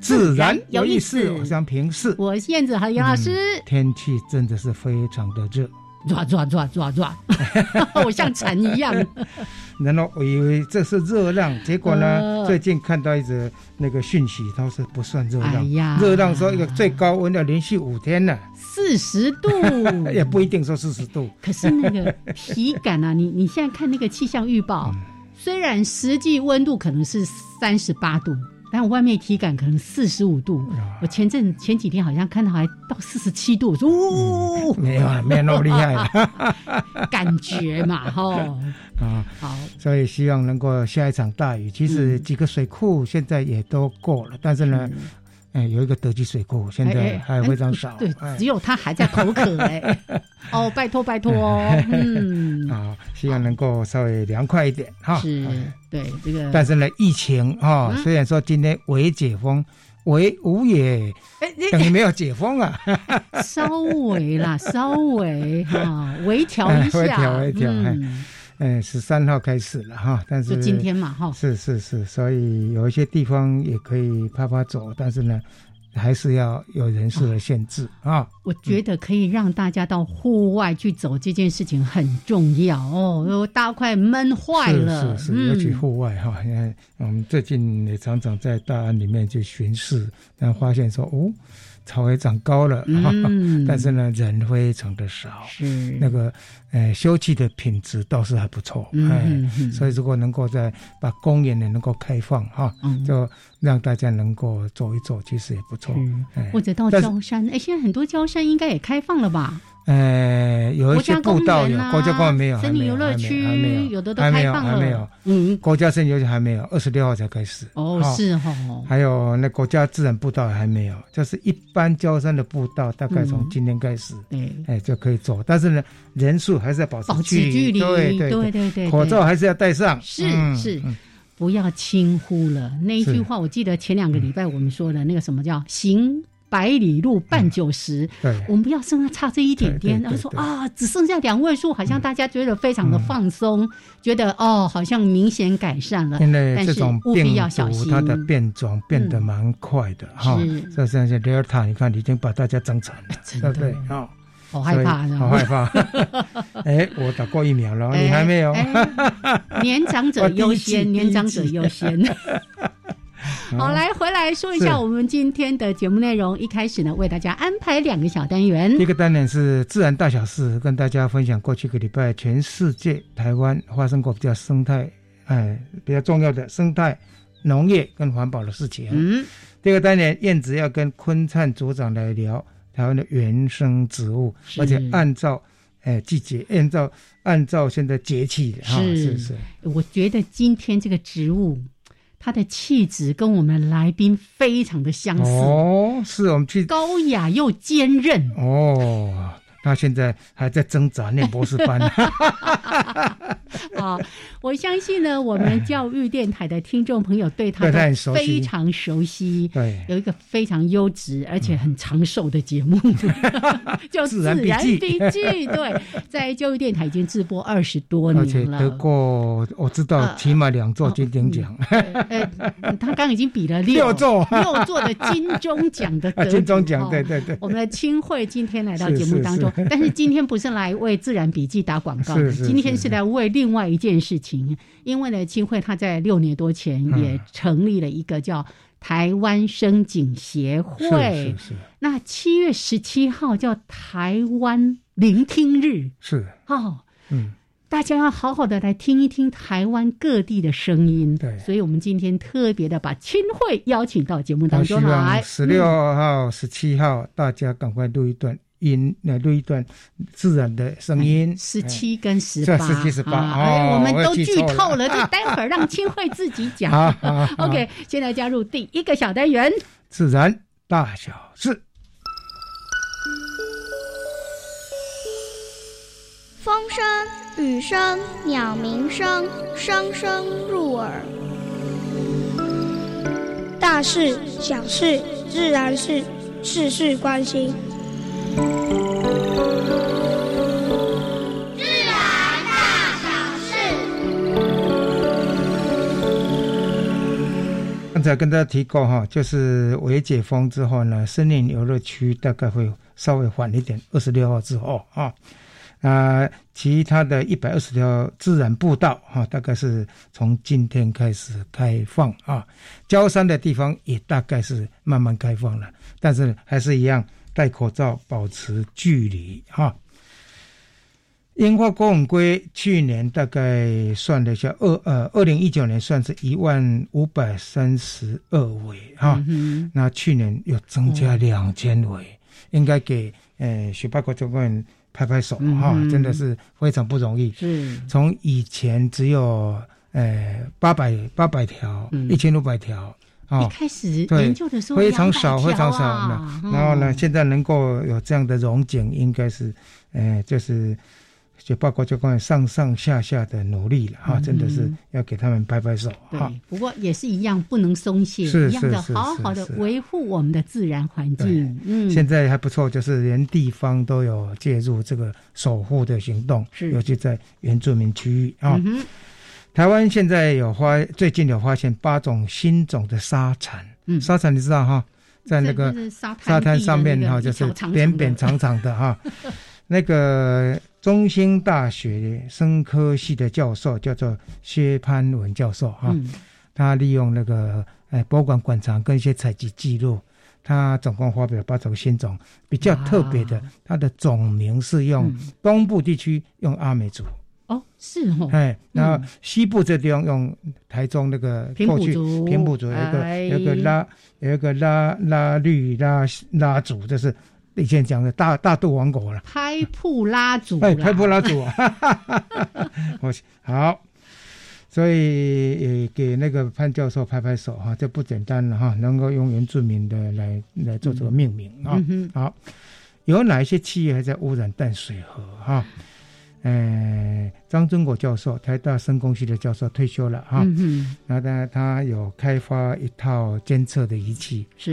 自然有意思，我想平视。我是燕子，还有杨老师。天气真的是非常的热，抓抓抓抓抓，我 像蝉一样。然后我以为这是热浪，结果呢，最近看到一则那个讯息，它是不算热浪。热浪说一个最高温要连续五天呢，四十度 也不一定说四十度。可是那个体感啊，你你现在看那个气象预报，虽然实际温度可能是三十八度。但我外面体感可能四十五度，我前阵前几天好像看到还到四十七度，我说哦，没有啊，没有那么厉害，感觉嘛，哈啊好，所以希望能够下一场大雨。其实几个水库现在也都过了，但是呢。哎，有一个德基水库，现在还非常少。对，只有他还在口渴哎。哦，拜托拜托哦。嗯。啊，希望能够稍微凉快一点哈。是，对这个。但是呢，疫情啊，虽然说今天微解封，微无也，等于没有解封啊。稍微啦，稍微哈，微调一下。微调微调。嗯，十三号开始了哈，但是今天嘛哈，是是是，所以有一些地方也可以啪啪走，但是呢，还是要有人数的限制啊。我觉得可以让大家到户外去走这件事情很重要哦，大快闷坏了。是是，尤其户外哈，因为我们最近也常常在大安里面去巡视，然后发现说哦。草也长高了，但是呢，人非常的少。是那个，呃，休憩的品质倒是还不错。哎，所以如果能够在把公园呢能够开放哈，就让大家能够走一走，其实也不错。或者到焦山，哎，现在很多焦山应该也开放了吧？呃，有一些步道有，国家公园没有，森林游乐区有的都开放了，还没有，嗯，国家森林游乐区还没有，二十六号才开始。哦，是哈。还有那国家自然步道还没有，就是一般交山的步道，大概从今天开始，对，哎就可以走，但是呢，人数还是要保持距离，对对对。对，口罩还是要戴上，是是，不要轻忽了。那一句话。我记得前两个礼拜我们说的那个什么叫行。百里路半九十，我们不要剩下差这一点点。然后说啊，只剩下两位数，好像大家觉得非常的放松，觉得哦，好像明显改善了。因为这种病毒它的变种变得蛮快的哈。这像像 Delta，你看已经把大家整惨了，对不对啊？好害怕，好害怕。哎，我打过疫苗了，你还没有？年长者优先，年长者优先。好，来回来说一下我们今天的节目内容。一开始呢，为大家安排两个小单元。一个单元是自然大小事，跟大家分享过去一个礼拜全世界台湾发生过比较生态哎比较重要的生态农业跟环保的事情。嗯。第二个单元，燕子要跟坤灿组长来聊台湾的原生植物，而且按照哎季节，按照按照现在节气哈是是是。我觉得今天这个植物。他的气质跟我们来宾非常的相似哦，是我们去高雅又坚韧哦。他现在还在挣扎念博士班。啊，我相信呢，我们教育电台的听众朋友对他非常熟悉。对，有一个非常优质而且很长寿的节目，叫《自然笔记》。对，在教育电台已经直播二十多年了，得过我知道起码两座金钟奖。呃，他刚已经比了六座六座的金钟奖的得 金钟奖。对对对，我们的清慧今天来到节目当中。但是今天不是来为《自然笔记》打广告，今天是来为另外一件事情。因为呢，青慧他在六年多前也成立了一个叫。台湾声景协会。是是是。那七月十七号叫台湾聆听日。是。哦，嗯。大家要好好的来听一听台湾各地的声音，对，所以我们今天特别的把亲会邀请到节目当中来。十六号、十七号，大家赶快录一段音，来录一段自然的声音。十七跟十八，十七十八，哎，我们都剧透了，就待会儿让清慧自己讲。OK，现在加入第一个小单元，自然大小事。风声、雨声、鸟鸣声，声声入耳。大事、小事、自然事，事事关心。自然大小事。刚才跟大家提过哈，就是微解封之后呢，森林游乐区大概会稍微缓一点，二十六号之后啊。啊，其他的一百二十条自然步道哈，大概是从今天开始开放啊。焦山的地方也大概是慢慢开放了，但是还是一样戴口罩，保持距离哈。樱花公园龟去年大概算了一下，二呃二零一九年算是一万五百三十二尾哈，那去年又增加两千尾，应该给呃雪霸国家公园。拍拍手哈，真的是非常不容易。是，从以前只有呃八百八百条，一千六百条啊，一开始研究的时候非常少，非常少。然后呢，现在能够有这样的融景，应该是呃，就是。就包括就关于上上下下的努力了哈，真的是要给他们拍拍手哈。不过也是一样，不能松懈，一样的好好的维护我们的自然环境。嗯，现在还不错，就是连地方都有介入这个守护的行动，尤其在原住民区域啊。台湾现在有发，最近有发现八种新种的沙蚕。嗯，沙蚕你知道哈，在那个沙滩上面哈，就是扁扁长长的哈，那个。中兴大学生科系的教授叫做薛潘文教授哈，他利用那个哎博物馆馆藏跟一些采集记录，他总共发表八种新种，比较特别的，它的种名是用东部地区用阿美族哦，是哦，哎，然后西部这地方用台中那个平埔族，平埔族有一个有一个拉有一个拉拉绿拉拉族，这是。以前讲的大大肚王国了，拍铺拉祖，哎，拍铺拉祖啊，我好，所以也给那个潘教授拍拍手哈，这不简单了哈，能够用原住民的来来做这个命名啊，好，有哪一些企业还在污染淡水河哈？呃，张忠国教授，台大生工系的教授退休了哈，然后他他有开发一套监测的仪器，是，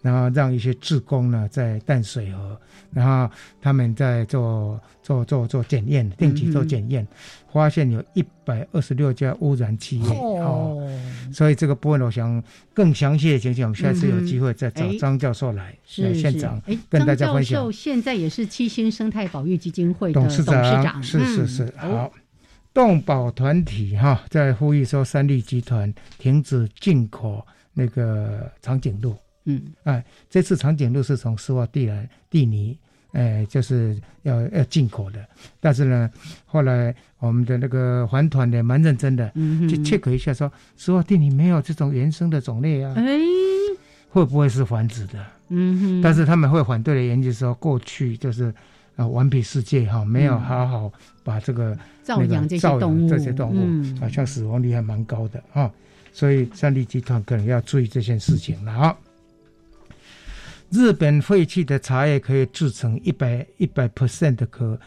然后让一些志工呢在淡水河，然后他们在做做做做检验，定期做检验。发现有一百二十六家污染企业哦，所以这个部分我想更详细的情形，我们下次有机会再找张教授来来现场跟大家分享。张教授现在也是七星生态保育基金会董事长，是是是。好，动保团体哈在呼吁说，三立集团停止进口那个长颈鹿。嗯，哎，这次长颈鹿是从斯瓦蒂兰蒂尼。哎，就是要要进口的，但是呢，后来我们的那个环团的蛮认真的，去 check 一下，说斯瓦蒂尼没有这种原生的种类啊，哎，会不会是繁殖的？嗯哼，但是他们会反对的原因说，过去就是啊，顽皮世界哈，没有好好把这个照养这些动物，这些动物，好像死亡率还蛮高的啊，所以三立集团可能要注意这件事情了啊。日本废弃的茶叶可以制成一百一百 percent 的可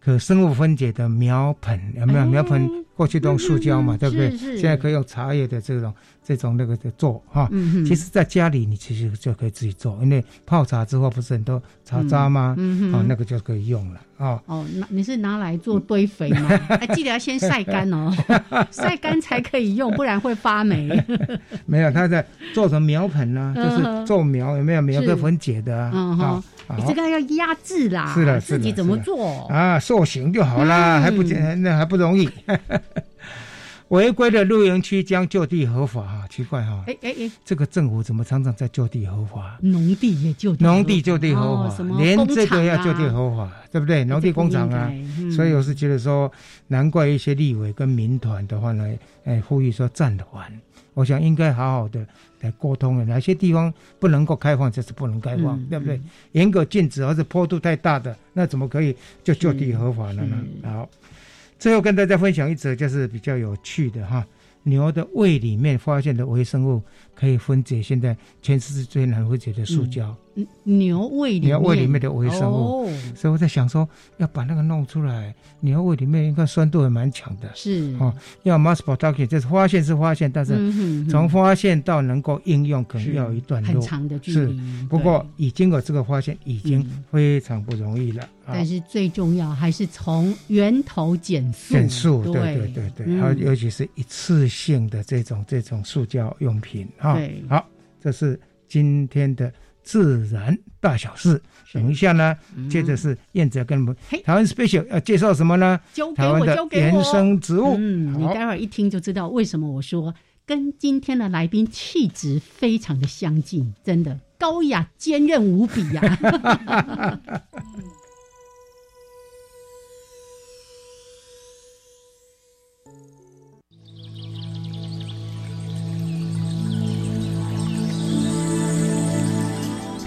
可生物分解的苗盆，有没有苗盆？过去都用塑胶嘛，对不对？现在可以用茶叶的这种。这种那个的做哈，其实在家里你其实就可以自己做，因为泡茶之后不是很多茶渣吗？啊，那个就可以用了啊。哦，那你是拿来做堆肥吗？还 记得要先晒干哦，晒干才可以用，不然会发霉。没有，它在做成苗盆呢，就是做苗，有没有苗可分解的啊？你这个要压制啦，是的，自己怎么做啊？塑形就好啦，还不简，那还不容易。违规的露营区将就地合法哈，奇怪哈，哎哎哎，这个政府怎么常常在就地合法？农地也就农地就地合法，连这个要就地合法，对不对？农地工厂啊，所以我是觉得说，难怪一些立委跟民团的话呢，哎，呼吁说暂缓。我想应该好好的来沟通的，哪些地方不能够开放就是不能开放，对不对？严格禁止，而是坡度太大的，那怎么可以就就地合法了呢？好，最后跟大家分享一则就是比较有趣的哈，牛的胃里面发现的微生物可以分解现在全世界最难分解的塑胶。牛胃里牛胃里面的微生物，所以我在想说，要把那个弄出来。牛胃里面应该酸度还蛮强的，是哦。要 mass production，就是发现是发现，但是从发现到能够应用，可能要一段，很长的距离。是，不过已经有这个发现，已经非常不容易了。但是最重要还是从源头减速。减速，对对对对。还有尤其是一次性的这种这种塑胶用品啊。好，这是今天的。自然大小事，等一下呢，接着是燕子要跟我们台湾 special 要介绍什么呢？台湾的原生植物。嗯，你待会儿一听就知道为什么我说跟今天的来宾气质非常的相近，真的高雅坚韧无比呀。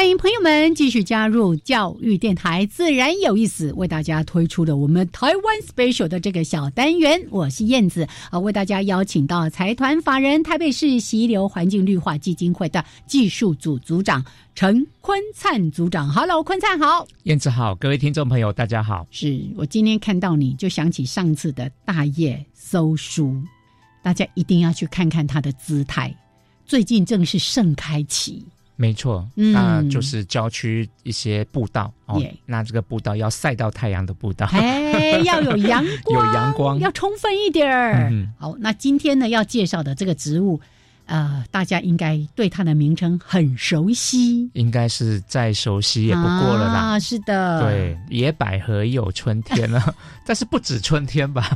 欢迎朋友们继续加入教育电台，自然有意思，为大家推出的我们台湾 special 的这个小单元。我是燕子啊，为大家邀请到财团法人台北市溪流环境绿化基金会的技术组组长陈坤灿组长。Hello，坤灿好，燕子好，各位听众朋友大家好。是我今天看到你就想起上次的大叶搜书，大家一定要去看看它的姿态，最近正是盛开期。没错，那就是郊区一些步道哦。那这个步道要晒到太阳的步道，哎，要有阳光，有阳光，要充分一点儿。好，那今天呢要介绍的这个植物，呃，大家应该对它的名称很熟悉，应该是再熟悉也不过了啦。啊是的，对，野百合有春天了，但是不止春天吧？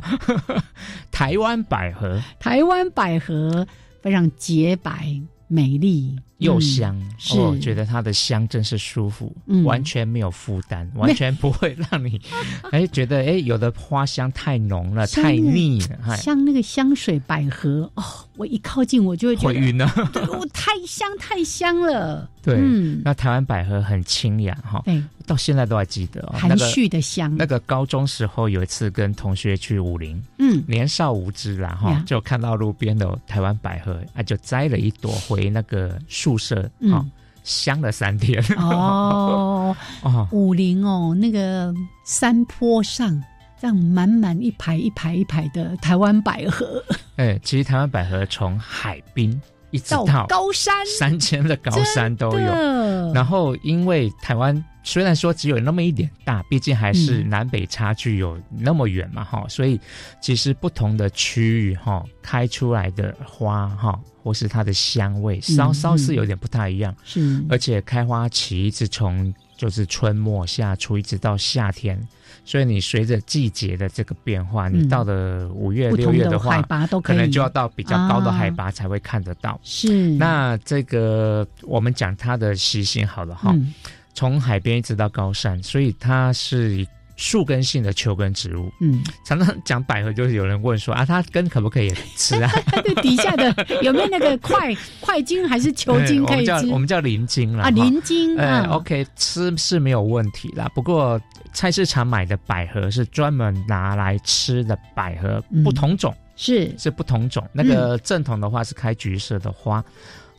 台湾百合，台湾百合非常洁白。美丽又香，我觉得它的香真是舒服，完全没有负担，完全不会让你 哎觉得哎有的花香太浓了，太腻了，像那个香水百合哦，我一靠近我就会觉得会晕呢，我太香太香了。对，那台湾百合很清雅哈，到现在都还记得含蓄的香。那个高中时候有一次跟同学去武林，嗯，年少无知啦哈，就看到路边的台湾百合啊，就摘了一朵回那个宿舍，哈，香了三天。哦，武林哦，那个山坡上这样满满一排一排一排的台湾百合。哎，其实台湾百合从海滨。一直到高山，三千的高山都有。然后，因为台湾虽然说只有那么一点大，毕竟还是南北差距有那么远嘛，哈。所以，其实不同的区域哈，开出来的花哈，或是它的香味，稍稍是有点不太一样。是，而且开花期一直从就是春末夏初一直到夏天。所以你随着季节的这个变化，你到了五月六月的话，海拔都可能就要到比较高的海拔才会看得到。是。那这个我们讲它的习性好了哈，从海边一直到高山，所以它是树根性的球根植物。嗯。常常讲百合，就是有人问说啊，它根可不可以吃啊？对，底下的 有没有那个块块茎还是球茎可以吃？我们叫鳞茎了啊，鳞茎。哎，OK，吃是没有问题啦。不过。菜市场买的百合是专门拿来吃的百合，不同种是是不同种。那个正统的话是开橘色的花，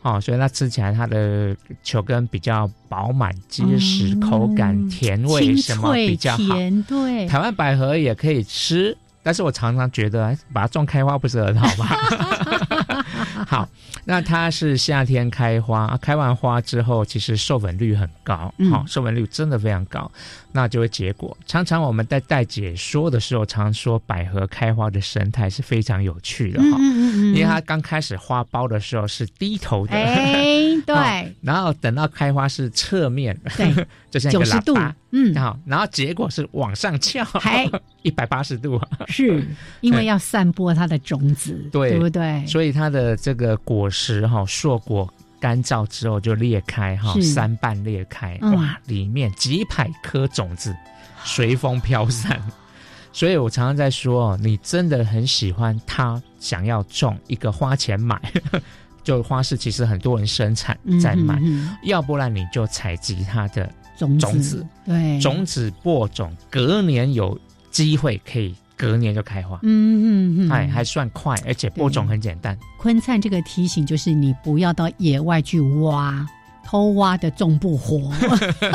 哦，所以它吃起来它的球根比较饱满、结实，口感甜味什么比较好。对，台湾百合也可以吃，但是我常常觉得把它种开花不是很好吗？好，那它是夏天开花，开完花之后，其实授粉率很高，好，授粉率真的非常高，那就会结果。常常我们在带解说的时候，常说百合开花的神态是非常有趣的哈，因为它刚开始花苞的时候是低头的，哎，对，然后等到开花是侧面，对，就像一个喇叭，嗯，好，然后结果是往上翘，一百八十度，是因为要散播它的种子，对不对？所以它的这个果实哈，硕果干燥之后就裂开哈，三瓣裂开，哇，里面几百颗种子随风飘散。所以我常常在说，你真的很喜欢它，想要种一个花钱买，就花市其实很多人生产在卖，要不然你就采集它的种子，对，种子播种，隔年有机会可以。隔年就开花，嗯嗯嗯，哎，还算快，而且播种很简单。昆灿这个提醒就是你不要到野外去挖，偷挖的种不活。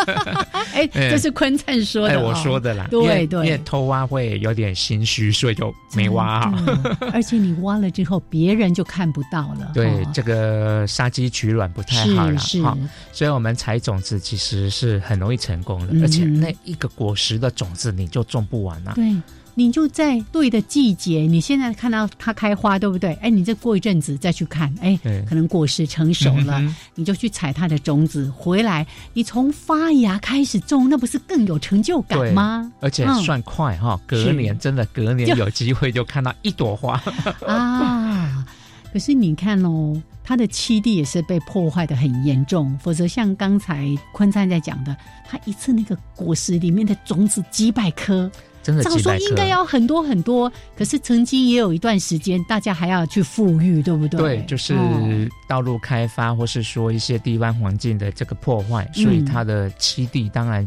哎，这是昆灿说的，我说的啦。对对，因为偷挖会有点心虚，所以就没挖好。而且你挖了之后，别人就看不到了。对，这个杀鸡取卵不太好了。是，所以我们采种子其实是很容易成功的，而且那一个果实的种子你就种不完了。对。你就在对的季节，你现在看到它开花，对不对？哎，你再过一阵子再去看，哎，可能果实成熟了，你就去采它的种子回来。你从发芽开始种，那不是更有成就感吗？而且算快哈，隔年真的隔年有机会就看到一朵花 啊！可是你看哦，它的栖地也是被破坏的很严重，否则像刚才坤灿在讲的，它一次那个果实里面的种子几百颗。早说应该要很多很多，可是曾经也有一段时间，大家还要去富裕，对不对？对，就是道路开发，或是说一些地方环境的这个破坏，所以它的栖地当然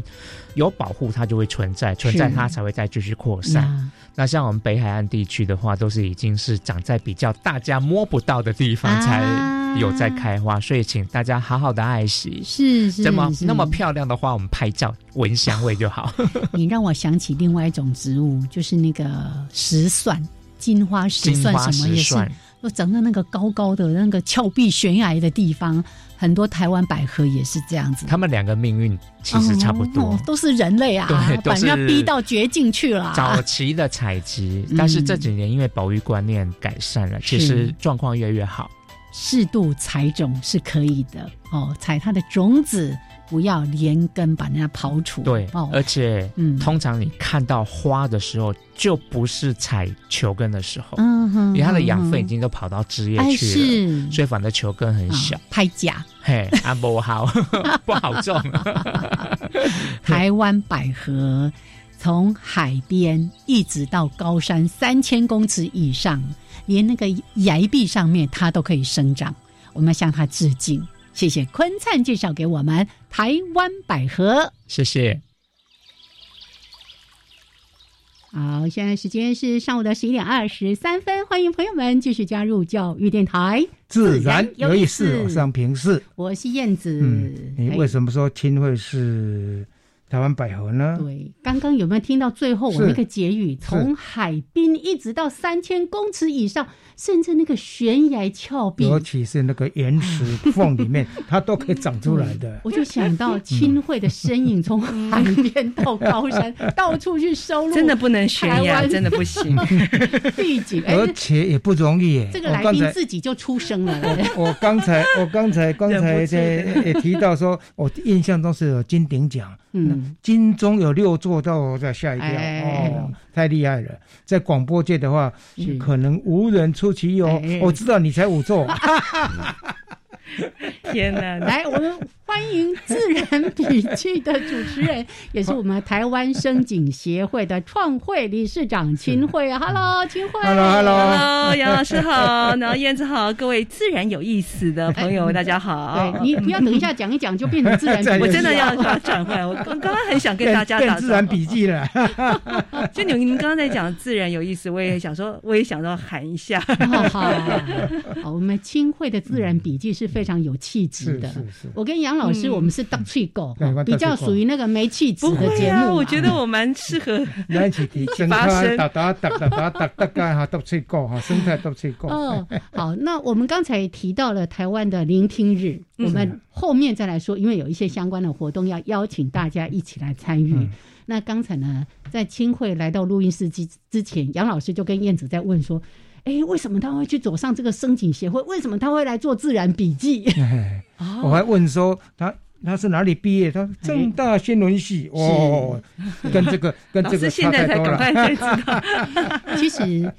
有保护，它就会存在，存在它才会再继续扩散。那像我们北海岸地区的话，都是已经是长在比较大家摸不到的地方才。有在开花，所以请大家好好的爱惜。是是，这么那么漂亮的花，我们拍照闻香味就好。你让我想起另外一种植物，就是那个石蒜，金花石蒜什么也是，又长在那个高高的那个峭壁悬崖的地方。很多台湾百合也是这样子。他们两个命运其实差不多，都是人类啊，把人家逼到绝境去了。早期的采集，但是这几年因为保育观念改善了，其实状况越来越好。适度采种是可以的哦，采它的种子，不要连根把人家刨除。对，而且，嗯，通常你看到花的时候，就不是采球根的时候，嗯哼，因为它的养分已经都跑到枝叶去了，所以反正球根很小，太假。嘿，啊不好，不好种。台湾百合从海边一直到高山三千公尺以上。连那个崖壁上面它都可以生长，我们要向它致敬。谢谢坤灿介绍给我们台湾百合，谢谢。好，现在时间是上午的十一点二十三分，欢迎朋友们继续加入教育电台，自然有意思。我是平视，我是燕子。你为什么说亲会是？台湾百合呢？对，刚刚有没有听到最后我那个结语？从海滨一直到三千公尺以上。甚至那个悬崖峭壁，尤其是那个岩石缝里面，它都可以长出来的。我就想到清慧的身影，从海边到高山，到处去收录。真的不能悬崖，真的不行。地景，而且也不容易。这个来宾自己就出生了。我刚才，我刚才，刚才在也提到说，我印象中是有金鼎奖，嗯，金钟有六座，到我再吓一跳哦。太厉害了，在广播界的话，可能无人出其右。我知道你才五座。天哪！来，我们欢迎《自然笔记》的主持人，也是我们台湾生景协会的创会理事长秦慧。Hello，秦慧。Hello，Hello，杨老师好，然后燕子好，各位自然有意思的朋友，大家好。对你不要等一下讲一讲就变成自然，我真的要要转换。我刚刚很想跟大家打自然笔记了。就你们刚刚在讲自然有意思，我也想说，我也想到喊一下。好，好，我们清慧的自然笔记是。非常有气质的。我跟杨老师，我们是当翠狗，比较属于那个没气质的节目。我觉得我蛮适合。没气质，天生当当当当当当当哈，当翠狗哈，生态当翠狗。嗯，好，那我们刚才提到了台湾的聆听日，我们后面再来说，因为有一些相关的活动要邀请大家一起来参与。那刚才呢，在青会来到录音室之之前，杨老师就跟燕子在问说。哎，为什么他会去走上这个生景协会？为什么他会来做自然笔记？我还问说他他是哪里毕业？他正大新闻系哦，跟这个跟这个 现在才赶快才知道。其实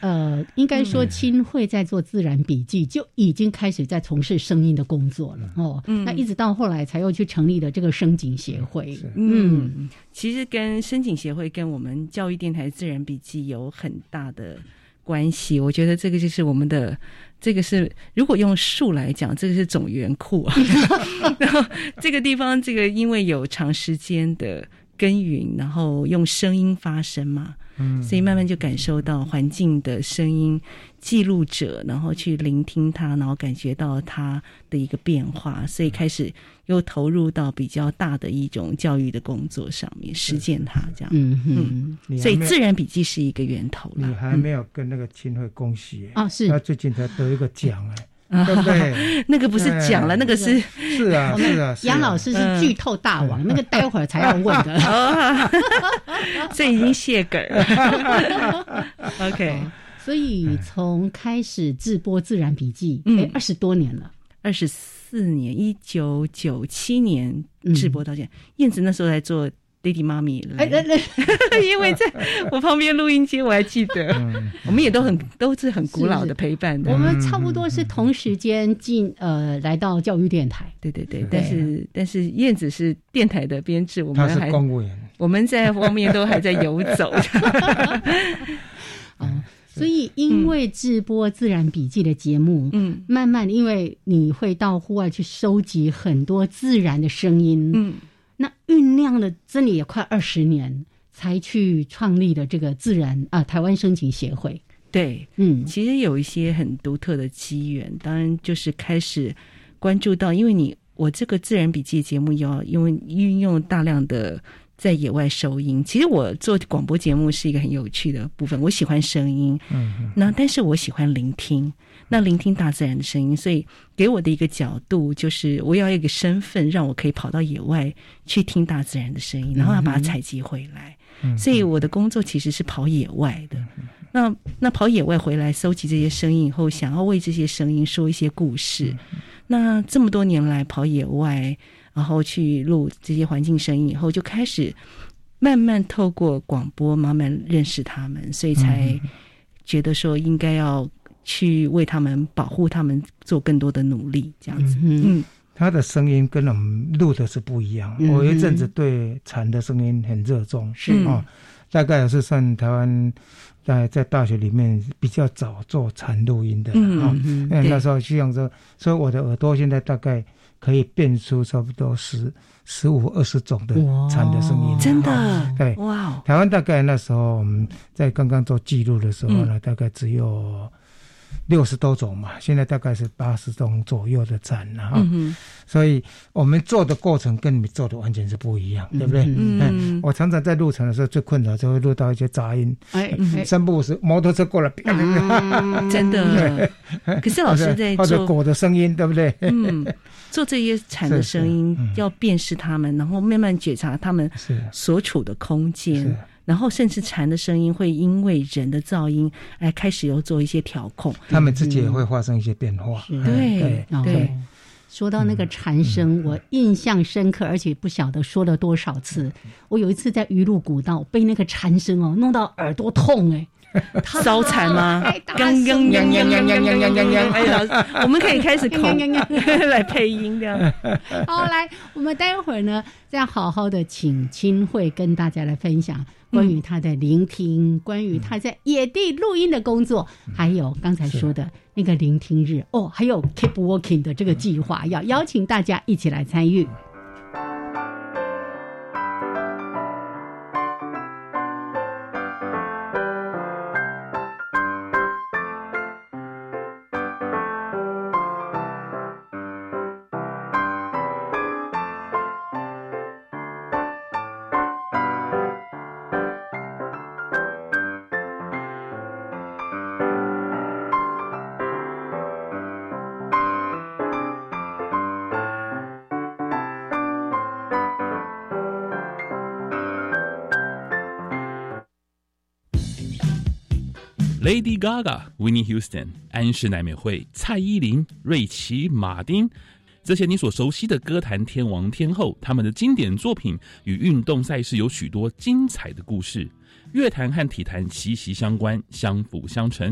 呃，应该说清会在做自然笔记就已经开始在从事声音的工作了哦。那一直到后来才又去成立了这个声景协会。嗯，其实跟声景协会跟我们教育电台自然笔记有很大的。关系，我觉得这个就是我们的，这个是如果用树来讲，这个是总源库啊。然 后 这个地方，这个因为有长时间的耕耘，然后用声音发声嘛。嗯，所以慢慢就感受到环境的声音记录者，然后去聆听它，然后感觉到它的一个变化，所以开始又投入到比较大的一种教育的工作上面，实践它这样。嗯嗯，所以自然笔记是一个源头了。你还没有跟那个秦会恭喜啊？是，他最近才得一个奖哎。对不对？那个不是讲了，那个是 是啊，是啊。杨老师是剧透大王，那个待会儿才要问的，这已经谢梗了。OK，所以从开始直播自然笔记，哎，二十多年了，二十四年，一九九七年直播到现在，燕子那时候在做。爹地妈咪来，因为在 我旁边录音机，我还记得，我们也都很都是很古老的陪伴的。我们差不多是同时间进呃来到教育电台，对对对。但是但是燕子是电台的编制，我们还公务员，我们在后面都还在游走。啊，所以因为直播自然笔记的节目，嗯，慢慢因为你会到户外去收集很多自然的声音，嗯。那酝酿了真的也快二十年，才去创立的这个自然啊台湾声景协会。对，嗯，其实有一些很独特的机缘，当然就是开始关注到，因为你我这个自然笔记节目要因为运用大量的在野外收音。其实我做广播节目是一个很有趣的部分，我喜欢声音，嗯，那但是我喜欢聆听。那聆听大自然的声音，所以给我的一个角度就是，我要一个身份，让我可以跑到野外去听大自然的声音，然后要把它采集回来。所以我的工作其实是跑野外的。那那跑野外回来，收集这些声音以后，想要为这些声音说一些故事。那这么多年来跑野外，然后去录这些环境声音以后，就开始慢慢透过广播慢慢认识他们，所以才觉得说应该要。去为他们保护他们做更多的努力，这样子。嗯，他的声音跟我们录的是不一样。我一阵子对蝉的声音很热衷，是啊，大概也是算台湾在在大学里面比较早做蝉录音的啊。因为那时候希望说，所以我的耳朵现在大概可以变出差不多十十五二十种的蝉的声音，真的。对，哇，台湾大概那时候我们在刚刚做记录的时候呢，大概只有。六十多种嘛，现在大概是八十种左右的展了哈，所以我们做的过程跟你们做的完全是不一样，对不对？嗯，我常常在路程的时候最困扰就会录到一些杂音，哎，三步是摩托车过来，真的。可是老师在做狗的声音，对不对？嗯，做这些蝉的声音 要辨识它们，然后慢慢觉察它们所处的空间。然后，甚至蝉的声音会因为人的噪音，而开始有做一些调控。他们自己也会发生一些变化。对对。说到那个蝉声，我印象深刻，而且不晓得说了多少次。我有一次在鱼路古道被那个蝉声哦弄到耳朵痛哎。烧蝉吗？刚刚刚刚刚刚刚刚刚，哎，老师，我们可以开始口 来配音这样。好，来，我们待会儿呢，再好好的请清慧跟大家来分享关于他的聆听，关于他在野地录音的工作，还有刚才说的那个聆听日哦，还有 Keep Working 的这个计划，要邀请大家一起来参与。Lady Gaga、Winnie Houston、安室奈美惠、蔡依林、瑞奇·马丁，这些你所熟悉的歌坛天王天后，他们的经典作品与运动赛事有许多精彩的故事。乐坛和体坛息息相关，相辅相成。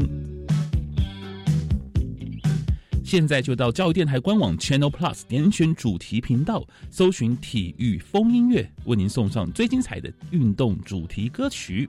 现在就到教育电台官网 Channel Plus 点选主题频道，搜寻体育风音乐，为您送上最精彩的运动主题歌曲。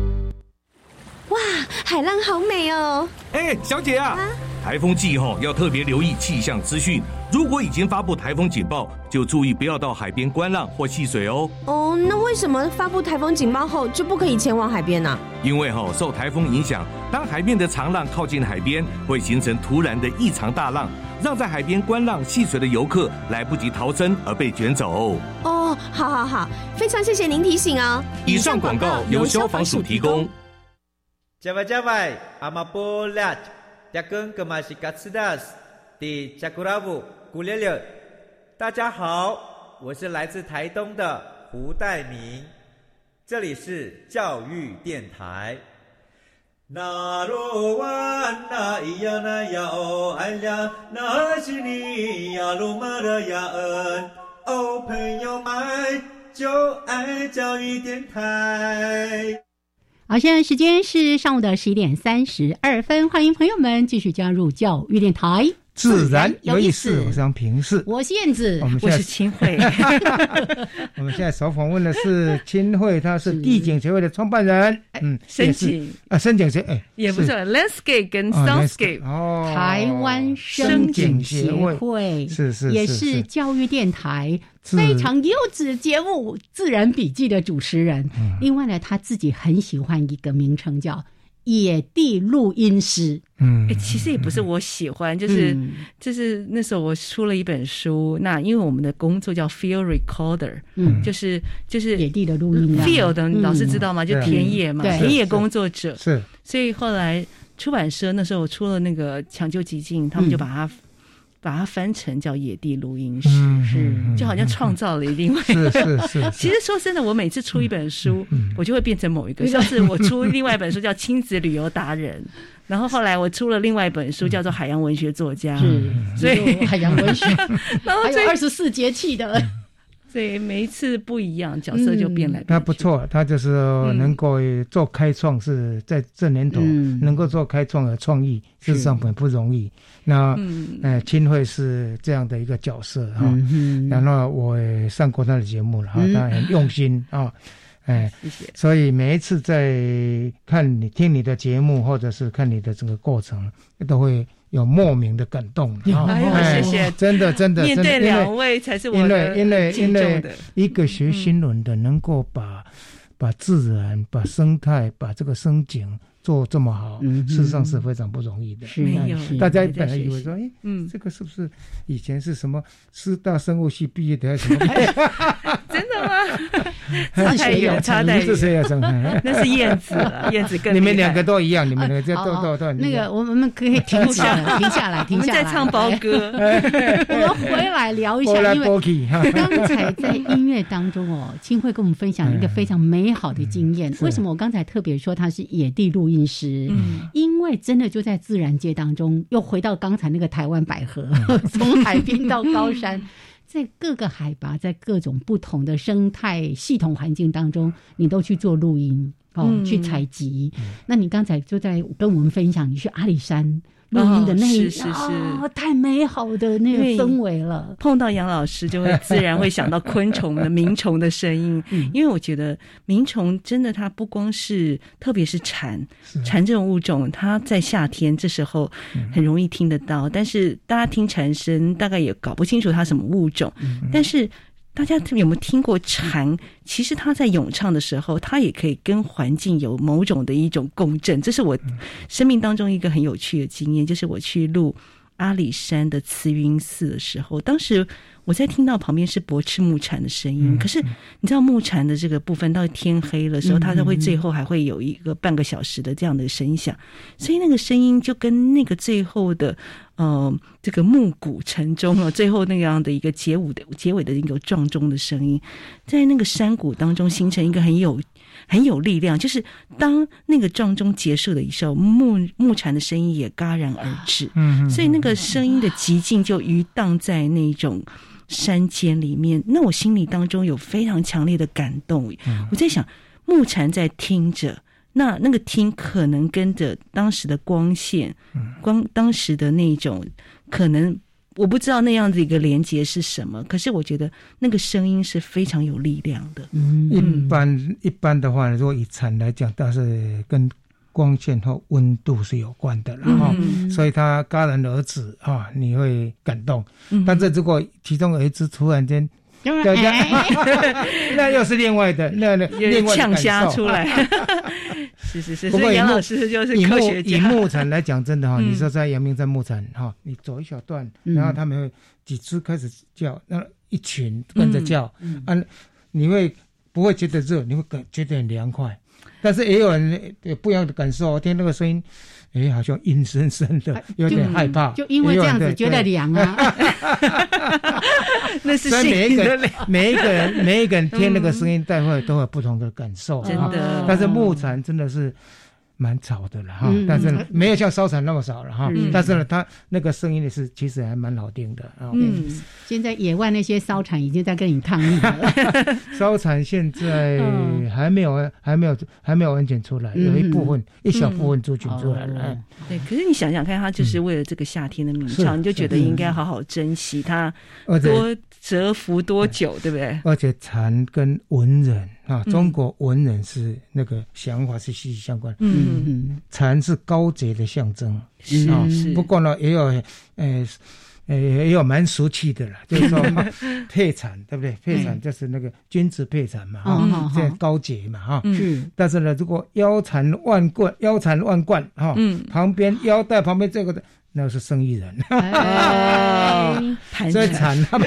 哇，海浪好美哦！哎，小姐啊，台风季后要特别留意气象资讯。如果已经发布台风警报，就注意不要到海边观浪或戏水哦。哦，那为什么发布台风警报后就不可以前往海边呢？因为哈受台风影响，当海面的长浪靠近海边，会形成突然的异常大浪，让在海边观浪戏水的游客来不及逃生而被卷走。哦，好好好，非常谢谢您提醒哦。以上广告由消防署提供。加外加外，阿玛波拉，扎根格玛西卡斯达斯，迪加古拉布。古六六，大家好，我是来自台东的胡代明，这里是教育电台。那罗哇那咿呀那呀哦哎呀，那是你呀鲁玛的呀恩哦，朋友们就爱教育电台。好，现在时间是上午的十一点三十二分，欢迎朋友们继续加入教育电台。自然有意思，我是张平视，我是燕子，我们我是清慧。我们现在首 访问的是清慧，他是地景协会的创办人，嗯，申请。啊，深景协哎，也不是。landscape 跟 soundscape 哦，台湾申景协会。是是也是教育电台非常优质节目《自然笔记》的主持人。另外呢，他自己很喜欢一个名称叫。野地录音师，嗯，其实也不是我喜欢，就是就是那时候我出了一本书，那因为我们的工作叫 field recorder，嗯，就是就是野地的录音，field 的老师知道吗？就田野嘛，田野工作者。是，所以后来出版社那时候我出了那个抢救急境，他们就把它。把它翻成叫野地录音室，是就好像创造了另外。是是 是。其实说真的，我每次出一本书，我就会变成某一个。上次我出另外一本书叫亲子旅游达人，然后后来我出了另外一本书叫做海洋文学作家，所以海洋文学，然 后还有二十四节气的。所以每一次不一样，角色就变来。他不错，他就是能够做开创，是在这年头能够做开创和创意，事实上很不容易。那呃，青慧是这样的一个角色哈。然后我也上过他的节目了哈，他很用心 啊，哎，谢谢。所以每一次在看你听你的节目，或者是看你的这个过程，都会。有莫名的感动，哎，谢谢，真的真的，面对两位才是我的因为因为一个学新闻的，能够把把自然、把生态、把这个生景。做这么好，事实上是非常不容易的。是，大家本来以为说，哎，嗯，这个是不是以前是什么师大生物系毕业的还是什么？真的吗？差太远，差太远。是谁要生？那是燕子，燕子跟你们两个都一样，你们两个都都都那个，我们可以停下来，停下来，停下来，在唱包歌。我们回来聊一下，因为刚才在音乐当中哦，青慧跟我们分享一个非常美好的经验。为什么我刚才特别说他是野地录？饮食，嗯，因为真的就在自然界当中，又回到刚才那个台湾百合，从海边到高山，在各个海拔，在各种不同的生态系统环境当中，你都去做录音哦，去采集。那你刚才就在跟我们分享，你去阿里山。录音的那一是太美好的那个氛围了。碰到杨老师，就会自然会想到昆虫的鸣虫的声音。因为我觉得鸣虫真的，它不光是，特别是蝉，蝉这种物种，它在夏天这时候很容易听得到。但是大家听蝉声，大概也搞不清楚它什么物种。但是大家有没有听过蝉？其实它在咏唱的时候，它也可以跟环境有某种的一种共振。这是我生命当中一个很有趣的经验，就是我去录阿里山的慈云寺的时候，当时。我在听到旁边是驳斥木蝉的声音，可是你知道木蝉的这个部分到天黑的时候，它都会最后还会有一个半个小时的这样的声响，所以那个声音就跟那个最后的呃这个暮鼓晨钟啊，最后那样的一个结舞的结尾的一个撞钟的声音，在那个山谷当中形成一个很有。很有力量，就是当那个撞钟结束的时候，木木蝉的声音也戛然而止。嗯，所以那个声音的寂静就余荡在那种山间里面。那我心里当中有非常强烈的感动。我在想，木蝉在听着，那那个听可能跟着当时的光线，光当时的那种可能。我不知道那样子一个连接是什么，可是我觉得那个声音是非常有力量的。嗯，一般一般的话，如果以蝉来讲，倒是跟光线和温度是有关的，然后，所以它戛然而止啊，你会感动。但是如果其中有一只突然间，那又是另外的，那那另外呛虾出来。是是是，不过杨老师就是科学家。以牧场来讲，真的哈，你说在阳明山牧场哈，你走一小段，然后他们会几只开始叫，那一群跟着叫，啊，你会不会觉得热？你会感觉得很凉快。但是也有人有不一样的感受，听那个声音，哎，好像阴森森的，有点害怕。就因为这样子觉得凉啊。那是每一个人每一个人每一个人听那个声音，待会都有不同的感受。真的。但是木蝉真的是。蛮吵的了哈，但是没有像烧蝉那么少了哈。但是呢，它那个声音也是其实还蛮好听的啊。嗯，现在野外那些烧蝉已经在跟你抗议了。烧蝉现在还没有 还没有还没有完全出来，有一部分一小部分族群出来了。对，可是你想想看，他就是为了这个夏天的鸣唱，你就觉得应该好好珍惜它，多蛰伏多久，对不对？而且蝉跟文人。啊，中国文人是那个想法是息息相关。嗯嗯，蝉是高洁的象征。是是。不过呢，也有，呃，呃，也有蛮俗气的了，就是说配蝉，对不对？配蝉就是那个君子配蝉嘛，哈，这高洁嘛，哈。嗯。但是呢，如果腰缠万贯，腰缠万贯，哈，旁边腰带旁边这个的。那是生意人，所以惨啊！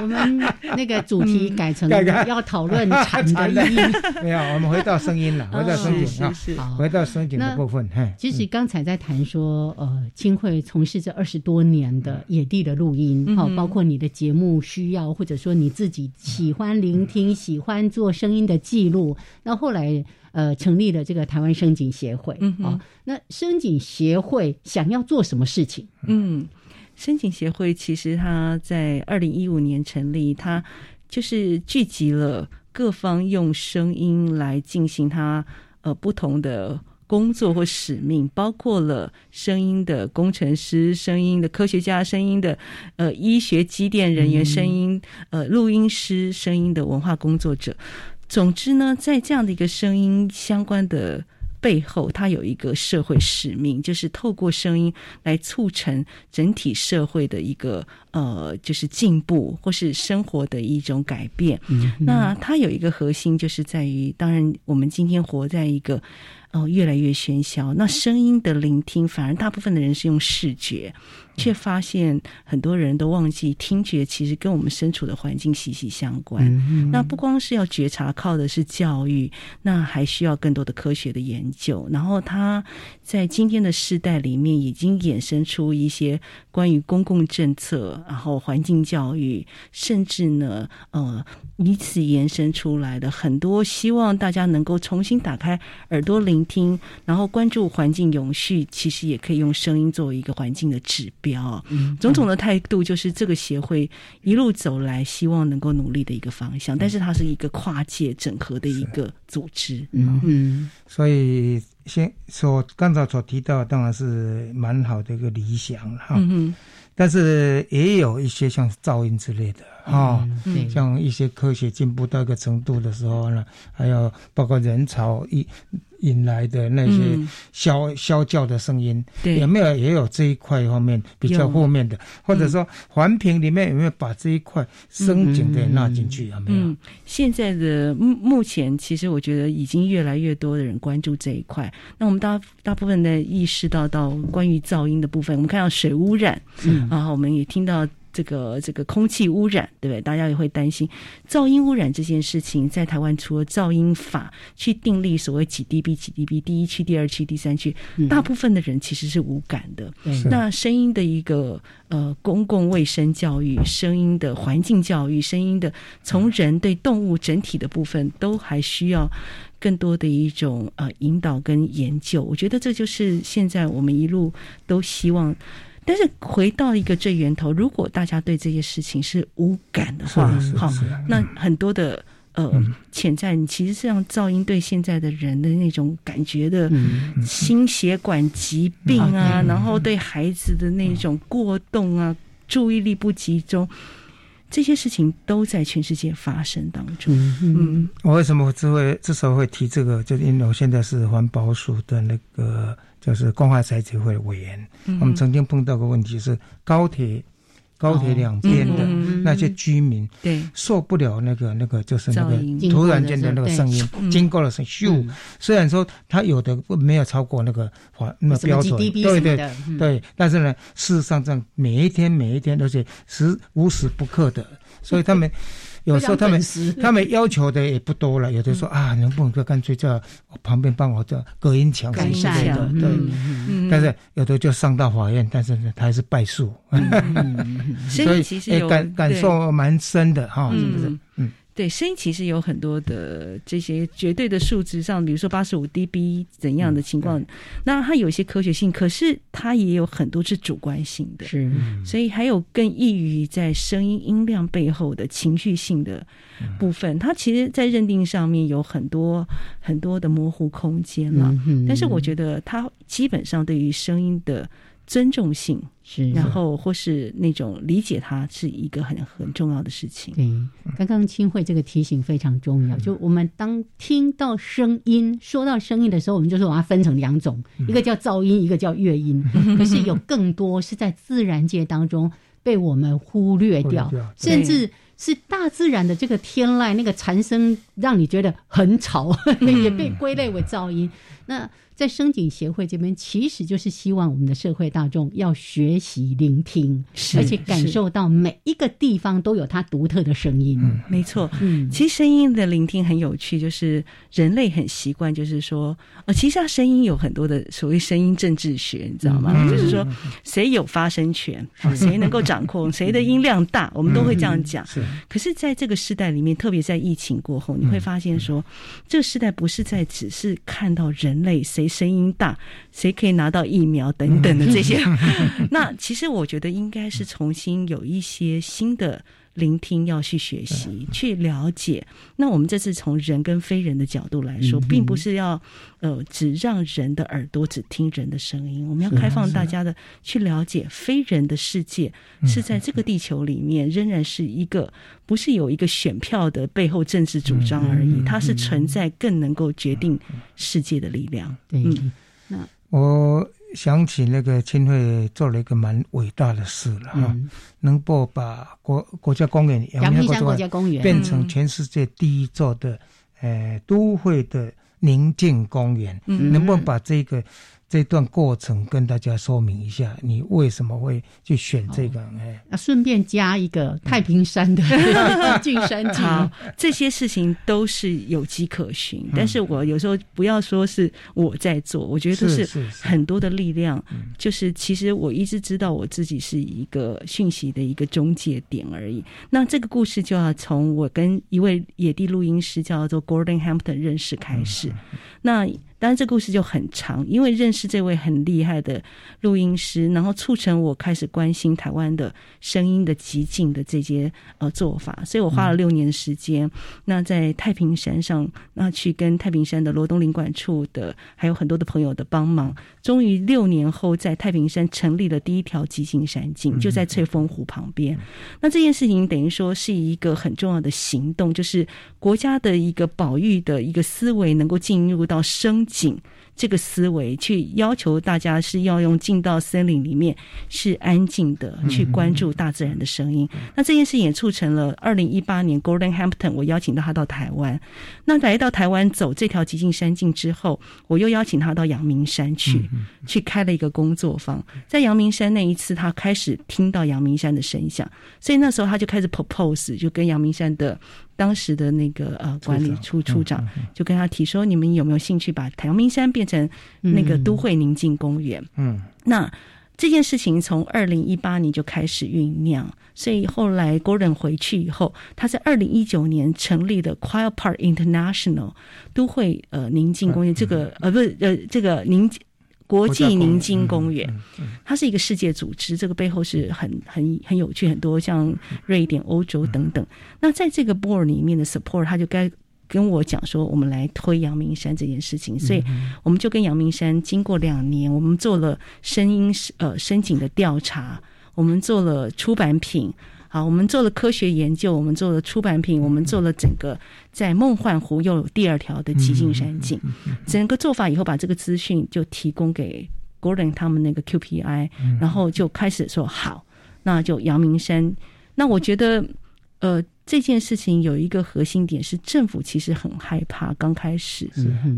我们那个主题改成要讨论产的意义。没有，我们回到声音了，回到声景啊，回到声景的部分。其实刚才在谈说，呃，清慧从事这二十多年的野地的录音，哈，包括你的节目需要，或者说你自己喜欢聆听、喜欢做声音的记录，那后来。呃，成立了这个台湾声景协会啊。那声景协会想要做什么事情？嗯，声景协会其实它在二零一五年成立，它就是聚集了各方用声音来进行它呃不同的工作或使命，包括了声音的工程师、声音的科学家、声音的呃医学机电人员、声音呃录音师、声音的文化工作者。总之呢，在这样的一个声音相关的背后，它有一个社会使命，就是透过声音来促成整体社会的一个呃，就是进步或是生活的一种改变。那它有一个核心，就是在于，当然我们今天活在一个。哦，越来越喧嚣。那声音的聆听，反而大部分的人是用视觉，却发现很多人都忘记听觉其实跟我们身处的环境息息相关。那不光是要觉察，靠的是教育，那还需要更多的科学的研究。然后，他在今天的世代里面，已经衍生出一些关于公共政策，然后环境教育，甚至呢，呃，以此延伸出来的很多，希望大家能够重新打开耳朵聆。听，然后关注环境永续，其实也可以用声音作为一个环境的指标。嗯，种种的态度就是这个协会一路走来，希望能够努力的一个方向。但是它是一个跨界整合的一个组织。嗯嗯，所以先所刚才所提到，当然是蛮好的一个理想哈。嗯但是也有一些像噪音之类的啊，像一些科学进步到一个程度的时候呢，还有包括人潮一。引来的那些啸啸叫的声音，对，有没有也有这一块方面比较负面的，或者说环评里面有没有把这一块声景给纳进去？有没有？现在的目目前，其实我觉得已经越来越多的人关注这一块。那我们大大部分的意识到到关于噪音的部分，我们看到水污染，嗯，啊，我们也听到。这个这个空气污染，对不对？大家也会担心噪音污染这件事情，在台湾除了噪音法去订立所谓几 dB 几 dB 第一区、第二区、第三区，大部分的人其实是无感的。那声音的一个呃公共卫生教育、声音的环境教育、声音的从人对动物整体的部分，都还需要更多的一种呃引导跟研究。我觉得这就是现在我们一路都希望。但是回到一个最源头，如果大家对这些事情是无感的话，好，那很多的呃潜在，你其实是让噪音对现在的人的那种感觉的心血管疾病啊，然后对孩子的那种过动啊、注意力不集中，这些事情都在全世界发生当中。嗯，我为什么这会这时候会提这个？就是因为我现在是环保署的那个。就是光华财协会委员，我们曾经碰到个问题是高铁，高铁两边的那些居民，对。受不了那个那个就是那个突然间的那个声音，经过了声咻，虽然说他有的没有超过那个法那个标准，对对对，但是呢，事实上这样每一天每一天都是时无时不刻的，所以他们。有时候他们他们要求的也不多了，有的说啊，能不能就干脆在旁边帮我这隔音墙什么之类的，对。但是有的就上到法院，但是他还是败诉。所以其实感感受蛮深的哈，是不是？嗯。对，声音其实有很多的这些绝对的数值上，比如说八十五 dB 怎样的情况，那它有一些科学性，可是它也有很多是主观性的，是，所以还有更易于在声音音量背后的情绪性的部分，它其实，在认定上面有很多很多的模糊空间了。但是我觉得它基本上对于声音的。尊重性是，然后或是那种理解，它是一个很很重要的事情。对，刚刚清慧这个提醒非常重要。就我们当听到声音、说到声音的时候，我们就说把它分成两种，一个叫噪音，一个叫乐音。可是有更多是在自然界当中被我们忽略掉，甚至是大自然的这个天籁，那个蝉声让你觉得很吵，也被归类为噪音。那在声景协会这边，其实就是希望我们的社会大众要学习聆听，而且感受到每一个地方都有它独特的声音。嗯，没错。嗯，其实声音的聆听很有趣，就是人类很习惯，就是说，呃，其实它声音有很多的所谓声音政治学，你知道吗？就是说，谁有发声权，谁能够掌控，谁的音量大，我们都会这样讲。是。可是，在这个时代里面，特别在疫情过后，你会发现说，这个时代不是在只是看到人类谁。声音大，谁可以拿到疫苗等等的这些？那其实我觉得应该是重新有一些新的聆听要去学习、去了解。那我们这次从人跟非人的角度来说，并不是要呃只让人的耳朵只听人的声音，我们要开放大家的去了解非人的世界是在这个地球里面仍然是一个不是有一个选票的背后政治主张而已，它是存在更能够决定世界的力量。嗯，那我想起那个青会做了一个蛮伟大的事了哈，能够把国国家公园阳明山国家公园变成全世界第一座的呃都会的宁静公园，能不能把这个？这段过程跟大家说明一下，你为什么会去选这个？哎，那顺便加一个太平山的 进山景，这些事情都是有迹可循。但是我有时候不要说是我在做，我觉得是很多的力量。就是其实我一直知道我自己是一个讯息的一个中介点而已。那这个故事就要从我跟一位野地录音师叫做 Gordon Hampton 认识开始。那当然，这故事就很长，因为认识这位很厉害的录音师，然后促成我开始关心台湾的声音的极境的这些呃做法，所以我花了六年时间。那在太平山上，那去跟太平山的罗东领馆处的还有很多的朋友的帮忙，终于六年后在太平山成立了第一条极境山径，就在翠峰湖旁边。那这件事情等于说是一个很重要的行动，就是国家的一个保育的一个思维能够进入到升景。这个思维去要求大家是要用进到森林里面是安静的去关注大自然的声音。那这件事也促成了二零一八年 Golden Hampton 我邀请到他到台湾。那来到台湾走这条极境山径之后，我又邀请他到阳明山去，去开了一个工作坊。在阳明山那一次，他开始听到阳明山的声响，所以那时候他就开始 propose，就跟阳明山的。当时的那个呃管理处处长就跟他提说：“你们有没有兴趣把阳明山变成那个都会宁静公园？”嗯，那这件事情从二零一八年就开始酝酿，所以后来 Gordon 回去以后，他在二零一九年成立的 Quiet Park International 都会呃宁静公园，这个呃不是呃这个宁静。国际宁静公园，它是一个世界组织，这个背后是很很很有趣，很多像瑞典、欧洲等等。那在这个 board 里面的 support，他就该跟我讲说，我们来推阳明山这件事情。所以我们就跟阳明山经过两年，我们做了声音呃申请的调查，我们做了出版品。好，我们做了科学研究，我们做了出版品，我们做了整个在梦幻湖又有第二条的奇境山景，整个做法以后，把这个资讯就提供给 Gordon 他们那个 QPI，然后就开始说好，那就阳明山。那我觉得，呃，这件事情有一个核心点是政府其实很害怕刚开始，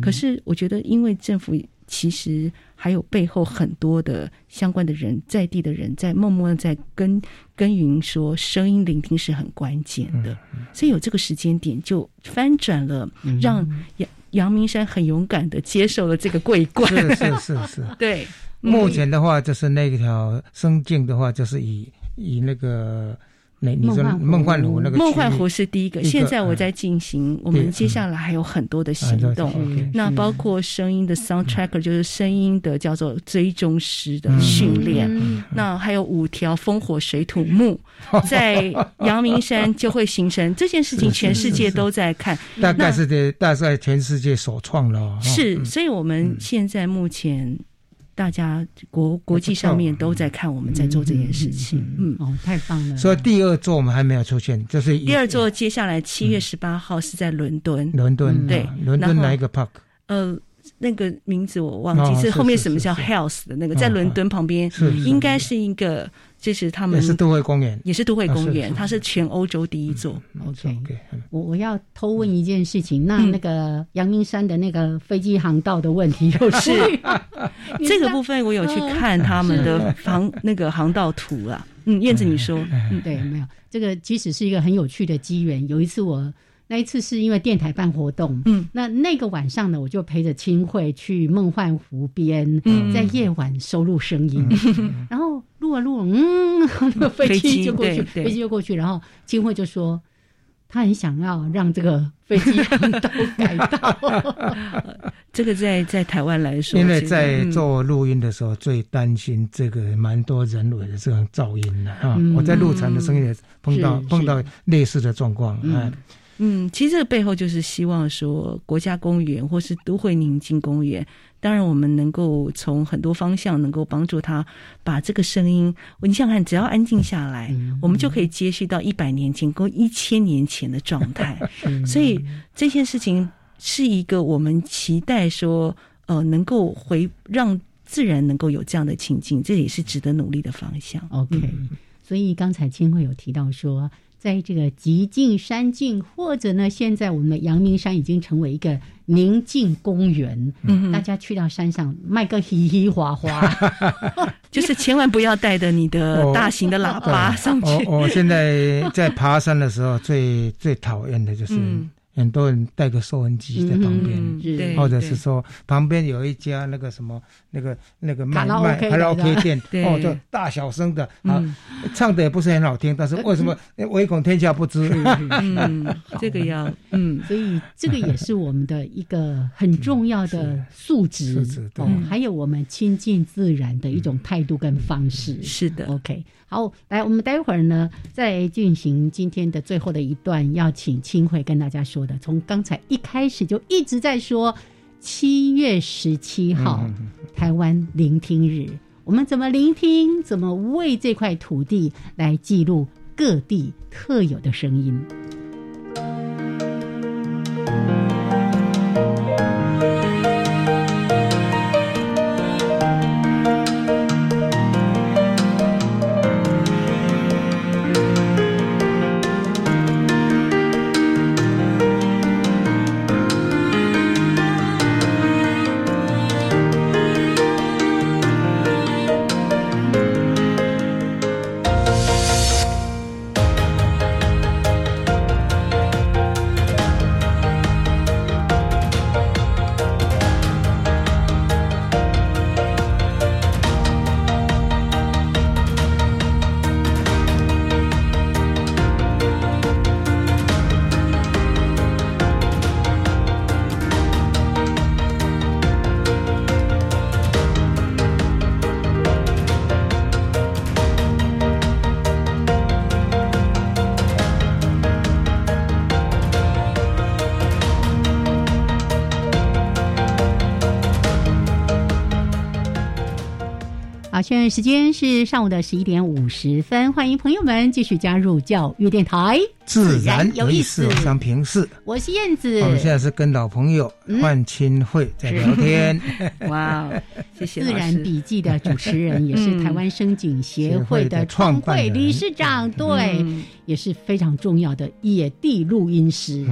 可是我觉得因为政府。其实还有背后很多的相关的人，在地的人在默默的在耕耕耘，说声音聆听是很关键的，所以有这个时间点就翻转了，让杨杨明山很勇敢的接受了这个桂冠。是是是是，对。目前的话，就是那条生境的话，就是以以那个。那你说梦幻湖。那个梦幻湖是第一个，现在我在进行，我们接下来还有很多的行动，那包括声音的 sound tracker，就是声音的叫做追踪师的训练，那还有五条烽火水土木，在阳明山就会形成这件事情，全世界都在看，大概是在大概全世界首创了，是，所以我们现在目前。大家国国际上面都在看我们在做这件事情，嗯，哦，太棒了。所以第二座我们还没有出现，就是第二座接下来七月十八号是在伦敦，伦敦对，伦敦哪一个 park？呃，那个名字我忘记，是后面什么叫 Health 的那个，在伦敦旁边，应该是一个。这是他们也是都会公园，也是都会公园，它是全欧洲第一座。OK，我我要偷问一件事情，那那个阳明山的那个飞机航道的问题，就是 这个部分，我有去看他们的航那个航道图啊。嗯，燕子你说，嗯，对，没有。这个，其实是一个很有趣的机缘。有一次我那一次是因为电台办活动，嗯，那那个晚上呢，我就陪着清慧去梦幻湖边，在夜晚收录声音，然后。录啊录，嗯，那个飞机就过去，飞机就过去，然后清慧就说，他很想要让这个飞机都改道。这个在在台湾来说，因为在做录音的时候，最担心这个蛮多人为的这种噪音的啊。我在录场的声音也碰到碰到类似的状况，嗯。嗯，其实这个背后就是希望说，国家公园或是都会宁静公园，当然我们能够从很多方向能够帮助他把这个声音，你想想看，只要安静下来，我们就可以接续到一百年前跟一千年前的状态。所以这件事情是一个我们期待说，呃，能够回让自然能够有这样的情境，这也是值得努力的方向。OK，所以刚才千惠有提到说。在这个极境山境，或者呢，现在我们的阳明山已经成为一个宁静公园。嗯，大家去到山上，卖个嘻嘻哗哗，就是千万不要带着你的大型的喇叭上去。我现在在爬山的时候，最最讨厌的就是。很多人带个收音机在旁边，或者是说旁边有一家那个什么那个那个卖卖卡拉 OK 店，哦，就大小声的啊，唱的也不是很好听，但是为什么唯恐天下不知？嗯，这个要嗯，所以这个也是我们的一个很重要的素质哦，还有我们亲近自然的一种态度跟方式。是的，OK。好，来，我们待会儿呢，再进行今天的最后的一段，要请清慧跟大家说的。从刚才一开始就一直在说，七月十七号台湾聆听日，我们怎么聆听？怎么为这块土地来记录各地特有的声音？现在时间是上午的十一点五十分，欢迎朋友们继续加入教育电台，自然有意思。想平视，我是燕子。我们现在是跟老朋友万清慧在聊天。哇，谢谢。自然笔记的主持人，也是台湾生景协会的创会理事长，对，也是非常重要的野地录音师。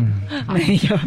没有，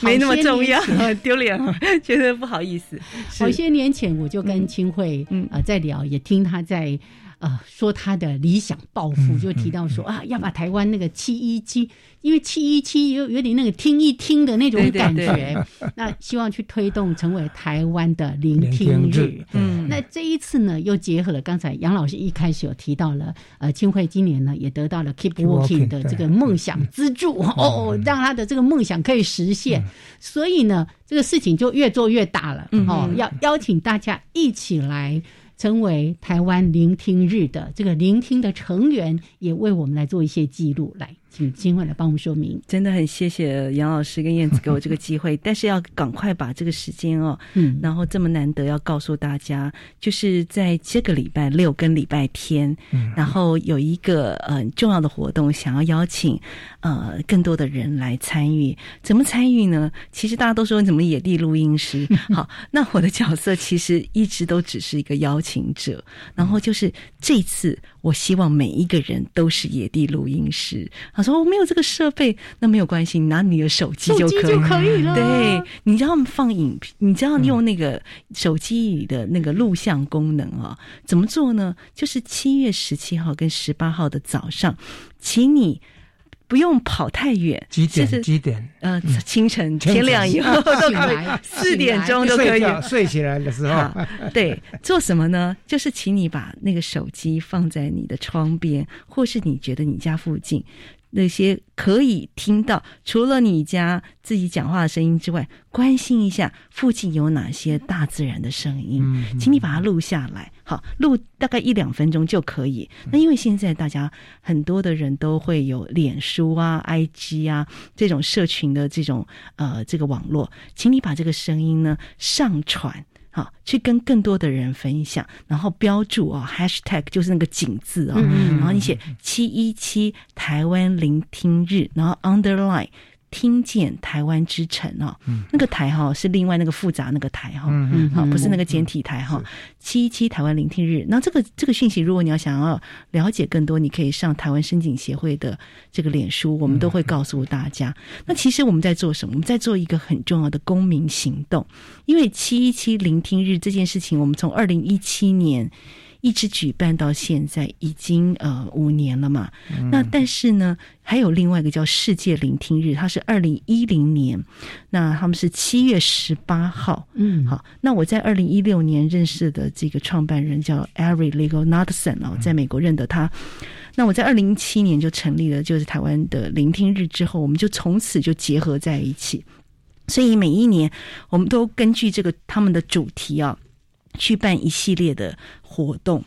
没那么重要，丢脸，觉得不好意思。好些年前我就跟清慧，嗯啊。在聊，也听他在呃说他的理想抱负，就提到说啊，要把台湾那个七一七，因为七一七有有点那个听一听的那种感觉，那希望去推动成为台湾的聆听日。嗯，那这一次呢，又结合了刚才杨老师一开始有提到了，呃，青慧今年呢也得到了 Keep Working 的这个梦想资助哦，让他的这个梦想可以实现，所以呢，这个事情就越做越大了哦，要邀请大家一起来。成为台湾聆听日的这个聆听的成员，也为我们来做一些记录来。请金慧来帮我们说明，真的很谢谢杨老师跟燕子给我这个机会，但是要赶快把这个时间哦，嗯，然后这么难得要告诉大家，就是在这个礼拜六跟礼拜天，嗯，然后有一个呃重要的活动，想要邀请呃更多的人来参与。怎么参与呢？其实大家都说怎么野地录音师，好，那我的角色其实一直都只是一个邀请者，然后就是这次。我希望每一个人都是野地录音师。他说：“我没有这个设备，那没有关系，你拿你的手机就可以就可以了。对，你知道放影片，你知道用那个手机里的那个录像功能啊？怎么做呢？就是七月十七号跟十八号的早上，请你。”不用跑太远，几点？几点？呃，清晨天亮以后都可以，四点钟都可以。睡起来的时候，对，做什么呢？就是请你把那个手机放在你的窗边，或是你觉得你家附近。那些可以听到除了你家自己讲话的声音之外，关心一下附近有哪些大自然的声音，请你把它录下来。好，录大概一两分钟就可以。那因为现在大家很多的人都会有脸书啊、IG 啊这种社群的这种呃这个网络，请你把这个声音呢上传。好，去跟更多的人分享，然后标注哦，#hashtag 就是那个“井”字哦，然后你写七一七台湾聆听日，然后 underline。听见台湾之城哦，那个台哈是另外那个复杂那个台哈，好不是那个简体台哈。七一七台湾聆听日，那这个这个讯息，如果你要想要了解更多，你可以上台湾申警协会的这个脸书，我们都会告诉大家。那其实我们在做什么？我们在做一个很重要的公民行动，因为七一七聆听日这件事情，我们从二零一七年。一直举办到现在已经呃五年了嘛，那但是呢，还有另外一个叫世界聆听日，它是二零一零年，那他们是七月十八号，嗯，好，那我在二零一六年认识的这个创办人叫 Ari l e g a l n a t s o n 哦，在美国认得他，那我在二零一七年就成立了就是台湾的聆听日之后，我们就从此就结合在一起，所以每一年我们都根据这个他们的主题啊。去办一系列的活动。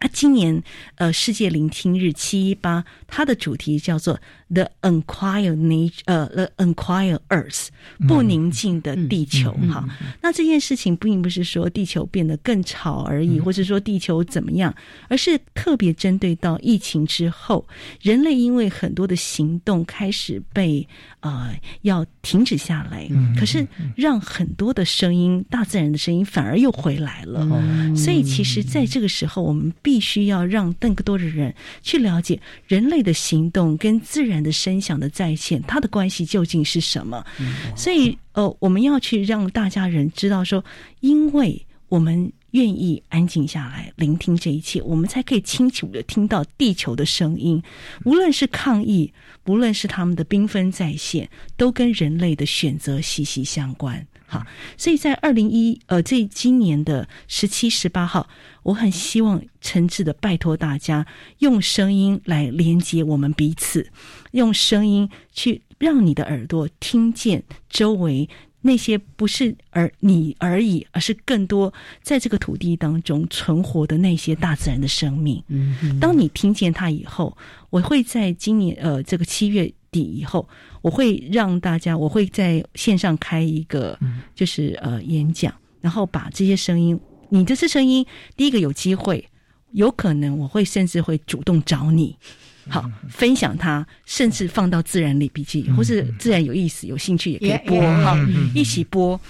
那今年呃世界聆听日七一八，它的主题叫做 The Unquiet Nature，呃 The Unquiet Earth，不宁静的地球哈。那这件事情并不是说地球变得更吵而已，或者说地球怎么样，而是特别针对到疫情之后，人类因为很多的行动开始被呃要停止下来，可是让很多的声音，大自然的声音反而又回来了。所以其实在这个时候，我们必必须要让更多的人去了解人类的行动跟自然的声响的再现，它的关系究竟是什么？所以，呃，我们要去让大家人知道说，因为我们愿意安静下来聆听这一切，我们才可以清楚的听到地球的声音。无论是抗议，无论是他们的缤纷再现，都跟人类的选择息息相关。好，所以在二零一呃这今年的十七、十八号，我很希望诚挚的拜托大家，用声音来连接我们彼此，用声音去让你的耳朵听见周围那些不是而你而已，而是更多在这个土地当中存活的那些大自然的生命。嗯，当你听见它以后，我会在今年呃这个七月。底以后，我会让大家，我会在线上开一个，就是呃演讲，然后把这些声音你这次声音，第一个有机会，有可能我会甚至会主动找你，好分享它，甚至放到自然里笔记，或是自然有意思、有兴趣也可以播哈，一起播。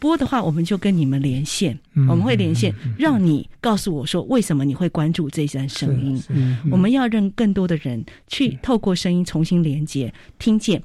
播的话，我们就跟你们连线，我们会连线，让你告诉我说为什么你会关注这一段声音。我们要让更多的人去透过声音重新连接，听见。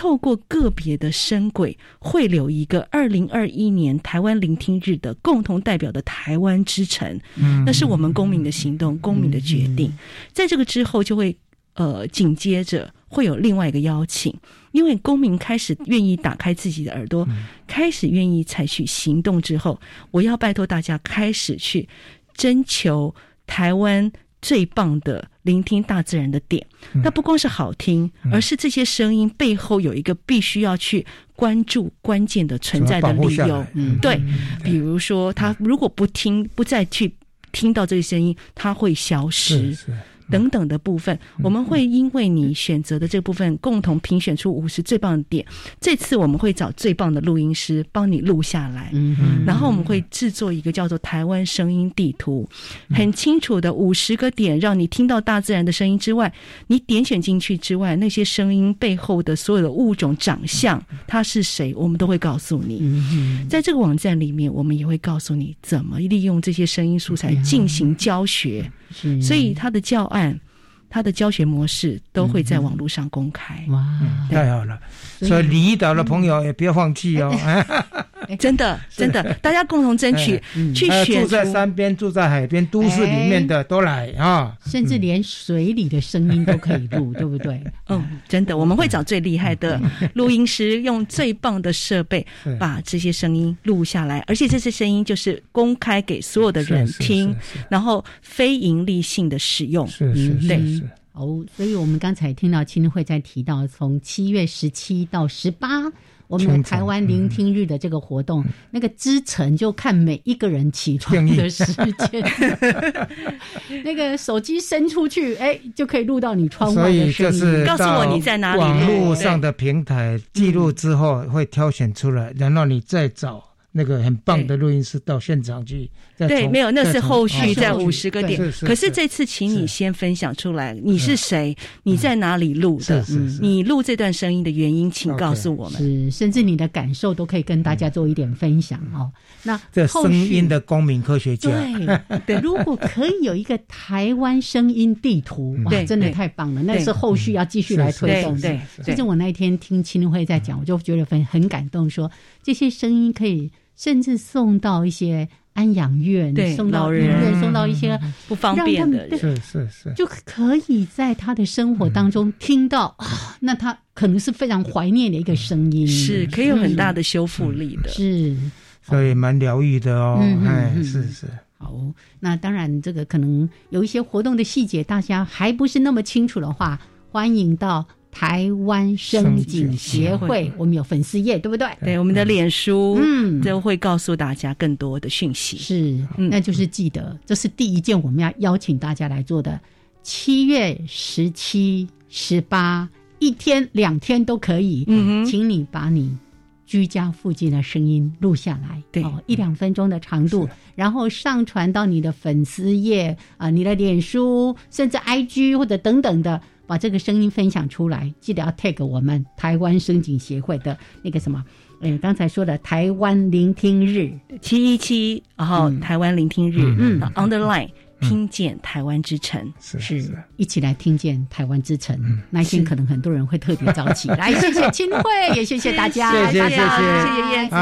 透过个别的声轨汇流一个二零二一年台湾聆听日的共同代表的台湾之城，那是我们公民的行动，公民的决定。在这个之后，就会呃紧接着会有另外一个邀请，因为公民开始愿意打开自己的耳朵，开始愿意采取行动之后，我要拜托大家开始去征求台湾。最棒的聆听大自然的点，那不光是好听，而是这些声音背后有一个必须要去关注关键的存在的理由。对，比如说他如果不听，不再去听到这个声音，他会消失。等等的部分，我们会因为你选择的这部分，共同评选出五十最棒的点。这次我们会找最棒的录音师帮你录下来，然后我们会制作一个叫做台湾声音地图，很清楚的五十个点，让你听到大自然的声音之外，你点选进去之外，那些声音背后的所有的物种、长相，它是谁，我们都会告诉你。在这个网站里面，我们也会告诉你怎么利用这些声音素材进行教学。所以它的教案、案。他的教学模式都会在网络上公开。哇，太好了！所以离岛的朋友也不要放弃哦。真的，真的，大家共同争取去选。住在山边、住在海边、都市里面的都来啊！甚至连水里的声音都可以录，对不对？嗯，真的，我们会找最厉害的录音师，用最棒的设备把这些声音录下来，而且这些声音就是公开给所有的人听，然后非盈利性的使用。是是是。哦，所以我们刚才听到青会在提到，从七月十七到十八。我们的台湾聆听日的这个活动，那个支撑就看每一个人起床的时间，那个手机伸出去，哎，就可以录到你窗外的声音。告诉我你在哪里。网络上的平台记录之后会挑选出来，然后你再找。那个很棒的录音师到现场去，对，没有，那是后续在五十个点。可是这次，请你先分享出来，你是谁？你在哪里录的？你录这段声音的原因，请告诉我们。是，甚至你的感受都可以跟大家做一点分享哦。那这声音的公民科学家，对，如果可以有一个台湾声音地图，哇，真的太棒了。那是后续要继续来推动。对，就是我那一天听青会在讲，我就觉得很很感动，说这些声音可以。甚至送到一些安养院，送到医院，送到一些不方便的人，是是是，就可以在他的生活当中听到啊，那他可能是非常怀念的一个声音，是可以有很大的修复力的，是，所以蛮疗愈的哦，哎，是是。好，那当然这个可能有一些活动的细节，大家还不是那么清楚的话，欢迎到。台湾声景协会，我们有粉丝页，对不对？对，我们的脸书，嗯，都会告诉大家更多的讯息。是，那就是记得，这是第一件我们要邀请大家来做的。七月十七、十八，一天、两天都可以。嗯请你把你居家附近的声音录下来，对，一两分钟的长度，然后上传到你的粉丝页啊，你的脸书，甚至 IG 或者等等的。把这个声音分享出来，记得要 tag 我们台湾声景协会的那个什么，嗯，刚才说的台湾聆听日。七一七，然后台湾聆听日，嗯，underline 听见台湾之城，是是一起来听见台湾之城。那一天可能很多人会特别早起。来，谢谢金慧，也谢谢大家，谢谢谢谢。谢谢燕子。